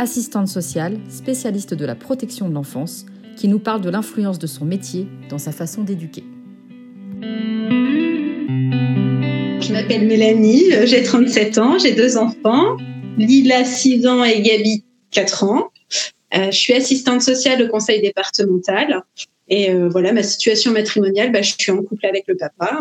assistante sociale, spécialiste de la protection de l'enfance, qui nous parle de l'influence de son métier dans sa façon d'éduquer. Je m'appelle Mélanie, j'ai 37 ans, j'ai deux enfants, Lila 6 ans et Gabi 4 ans. Euh, je suis assistante sociale au conseil départemental et euh, voilà ma situation matrimoniale, bah, je suis en couple avec le papa.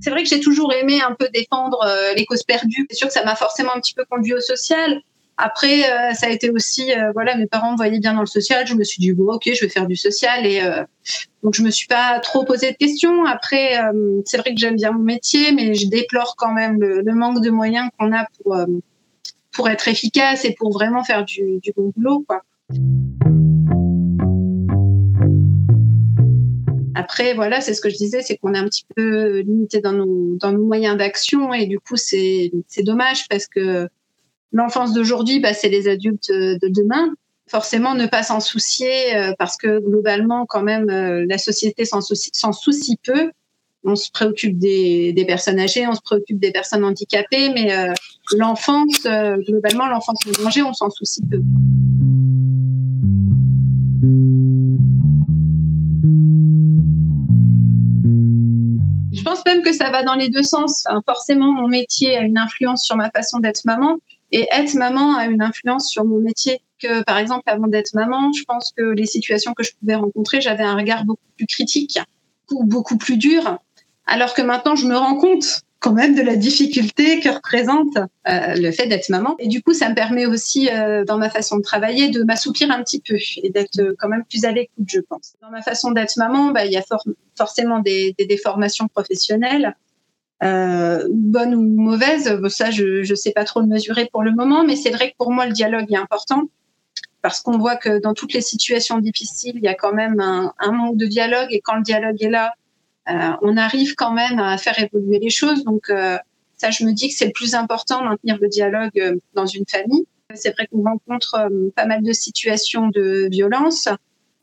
C'est vrai que j'ai toujours aimé un peu défendre euh, les causes perdues. C'est sûr que ça m'a forcément un petit peu conduit au social. Après, euh, ça a été aussi, euh, voilà, mes parents me voyaient bien dans le social. Je me suis dit, bon, ok, je vais faire du social. Et donc, je me suis pas trop posé de questions. Après, c'est vrai que j'aime bien mon métier, mais je déplore quand même le, manque de moyens qu'on a pour, pour être efficace et pour vraiment faire du, du bon boulot, quoi. Après, voilà, c'est ce que je disais, c'est qu'on est un petit peu limité dans nos, moyens d'action et du coup, c'est dommage parce que l'enfance d'aujourd'hui, bah, c'est les adultes de demain. Forcément, ne pas s'en soucier euh, parce que globalement, quand même, euh, la société s'en soucie, peu. On se préoccupe des, personnes âgées, on se préoccupe des personnes handicapées, mais euh, l'enfance, globalement, l'enfance en danger, on s'en soucie peu. Ça va dans les deux sens. forcément, mon métier a une influence sur ma façon d'être maman et être maman a une influence sur mon métier. Que, par exemple, avant d'être maman, je pense que les situations que je pouvais rencontrer, j'avais un regard beaucoup plus critique ou beaucoup plus dur. Alors que maintenant, je me rends compte quand même de la difficulté que représente euh, le fait d'être maman. Et du coup, ça me permet aussi, euh, dans ma façon de travailler, de m'assouplir un petit peu et d'être euh, quand même plus à l'écoute, je pense. Dans ma façon d'être maman, bah, il y a forcément des, des déformations professionnelles. Euh, bonnes ou mauvaises, ça je ne sais pas trop le mesurer pour le moment, mais c'est vrai que pour moi le dialogue est important parce qu'on voit que dans toutes les situations difficiles, il y a quand même un, un manque de dialogue et quand le dialogue est là, on arrive quand même à faire évoluer les choses. Donc euh, ça, je me dis que c'est le plus important, maintenir le dialogue euh, dans une famille. C'est vrai qu'on rencontre pas mal de situations de violence,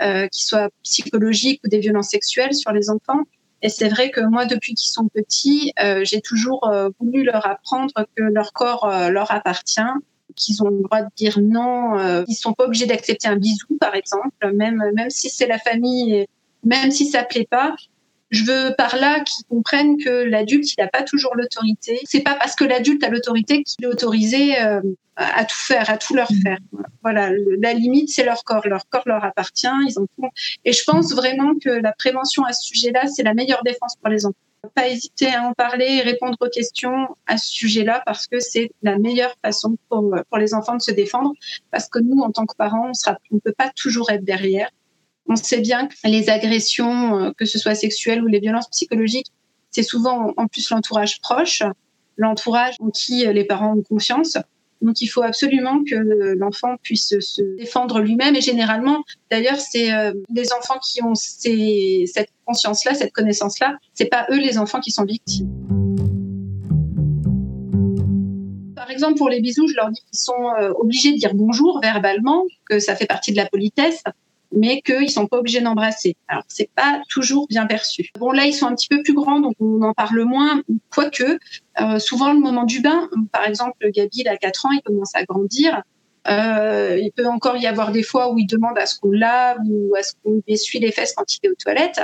euh, qui soient psychologiques ou des violences sexuelles sur les enfants. Et c'est vrai que moi, depuis qu'ils sont petits, euh, j'ai toujours voulu leur apprendre que leur corps leur appartient, qu'ils ont le droit de dire non, euh, ils sont pas obligés d'accepter un bisou, par exemple, même même si c'est la famille, même si ça plaît pas, je veux par là qu'ils comprennent que l'adulte, il n'a pas toujours l'autorité. C'est pas parce que l'adulte a l'autorité qu'il est autorisé euh, à tout faire, à tout leur faire. Voilà, la limite, c'est leur corps. Leur corps leur appartient. Ils ont Et je pense vraiment que la prévention à ce sujet-là, c'est la meilleure défense pour les enfants. Pas hésiter à en parler et répondre aux questions à ce sujet-là parce que c'est la meilleure façon pour, pour les enfants de se défendre. Parce que nous, en tant que parents, on on peut pas toujours être derrière. On sait bien que les agressions, euh, que ce soit sexuelles ou les violences psychologiques, c'est souvent en plus l'entourage proche, l'entourage en qui euh, les parents ont confiance. Donc il faut absolument que l'enfant puisse se défendre lui-même et généralement, d'ailleurs, c'est euh, les enfants qui ont cette conscience-là, cette connaissance-là, c'est pas eux les enfants qui sont victimes. Par exemple, pour les bisous, je leur dis qu'ils sont obligés de dire bonjour verbalement, que ça fait partie de la politesse mais qu'ils sont pas obligés d'embrasser. Alors c'est pas toujours bien perçu. Bon là ils sont un petit peu plus grands donc on en parle moins, quoique euh, souvent le moment du bain, par exemple Gabi il a 4 ans, il commence à grandir. Euh, il peut encore y avoir des fois où il demande à ce qu'on lave ou à ce qu'on essuie les fesses quand il est aux toilettes.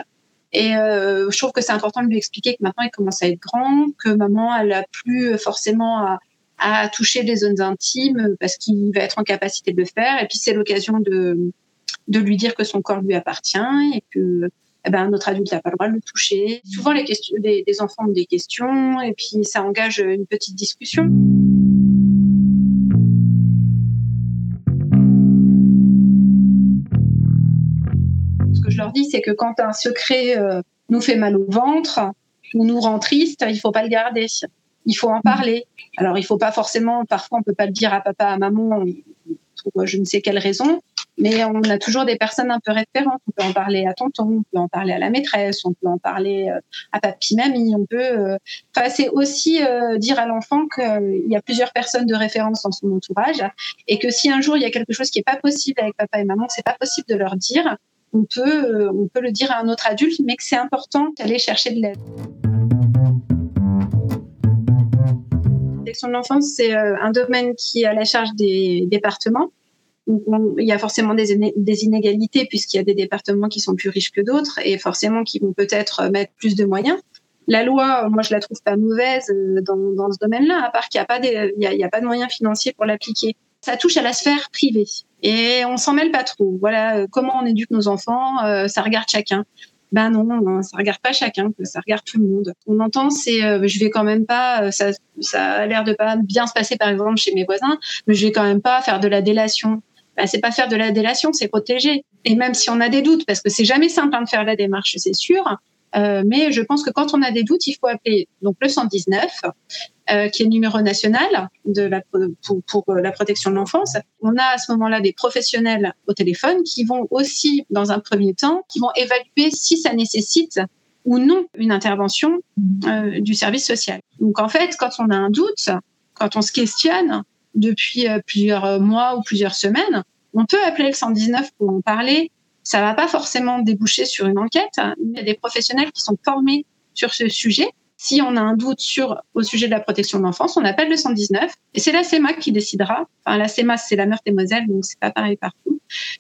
Et euh, je trouve que c'est important de lui expliquer que maintenant il commence à être grand, que maman elle a plus forcément à, à toucher les zones intimes parce qu'il va être en capacité de le faire. Et puis c'est l'occasion de de lui dire que son corps lui appartient et que eh ben, notre adulte n'a pas le droit de le toucher. Souvent, les, questions, enfants ont des questions et puis ça engage une petite discussion. Ce que je leur dis, c'est que quand un secret euh, nous fait mal au ventre ou nous rend triste, il faut pas le garder. Il faut en parler. Alors, il faut pas forcément, parfois, on peut pas le dire à papa, à maman, pour je ne sais quelle raison, mais on a toujours des personnes un peu référentes. On peut en parler à tonton, on peut en parler à la maîtresse, on peut en parler euh, à papy, mamie. On peut. Euh, enfin, c'est aussi euh, dire à l'enfant qu'il y a plusieurs personnes de référence dans son entourage et que si un jour il y a quelque chose qui est pas possible avec papa et maman, c'est pas possible de leur dire. On peut, on peut le dire à un autre adulte, mais que c'est important d'aller chercher de l'aide. Protection de l'enfance, c'est un domaine qui est à la charge des départements il y a forcément des, inégalités puisqu'il y a des départements qui sont plus riches que d'autres et forcément qui vont peut-être mettre plus de moyens. La loi, moi, je la trouve pas mauvaise euh, dans, ce domaine-là, à part qu'il n'y a pas y a, pas de moyens financiers pour l'appliquer. Ça touche à la sphère privée et on s'en mêle pas trop. Voilà, euh, comment on éduque nos enfants, euh, ça regarde chacun. Ben non, hein, ça regarde pas chacun, ça regarde tout le monde. On entend, c'est, je vais quand même pas, ça, ça a l'air de pas bien se passer par exemple chez mes voisins, mais je vais quand même pas faire de la délation bah, c'est pas faire de la délation, c'est protéger. Et même si on a des doutes, parce que c'est jamais simple hein, de faire la démarche, c'est sûr. Euh, mais je pense que quand on a des doutes, il faut appeler donc le 119, euh, qui est le numéro national de la, pour, pour euh, la protection de l'enfance. On a à ce moment-là des professionnels au téléphone qui vont aussi, dans un premier temps, qui vont évaluer si ça nécessite ou non une intervention euh, du service social. Donc en fait, quand on a un doute, quand on se questionne, depuis euh, plusieurs mois ou plusieurs semaines, on peut appeler le 119 pour en parler. Ça va pas forcément déboucher sur une enquête. Il y a des professionnels qui sont formés sur ce sujet. Si on a un doute au sujet de la protection de l'enfance, on appelle le 119 et c'est la CEMA qui décidera. Enfin, la CEMA, c'est la Meurthe et Moselle, donc c'est pas pareil partout.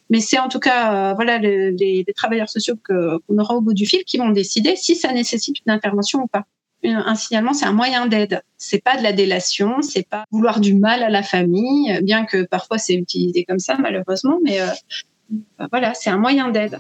Mais c'est en tout cas, euh, voilà, les, les, travailleurs sociaux qu'on aura au bout du fil qui vont décider si ça nécessite une intervention ou pas un signalement, c'est un moyen d'aide. C'est pas de la délation, c'est pas vouloir du mal à la famille, bien que parfois c'est utilisé comme ça malheureusement, mais euh, voilà, c'est un moyen d'aide.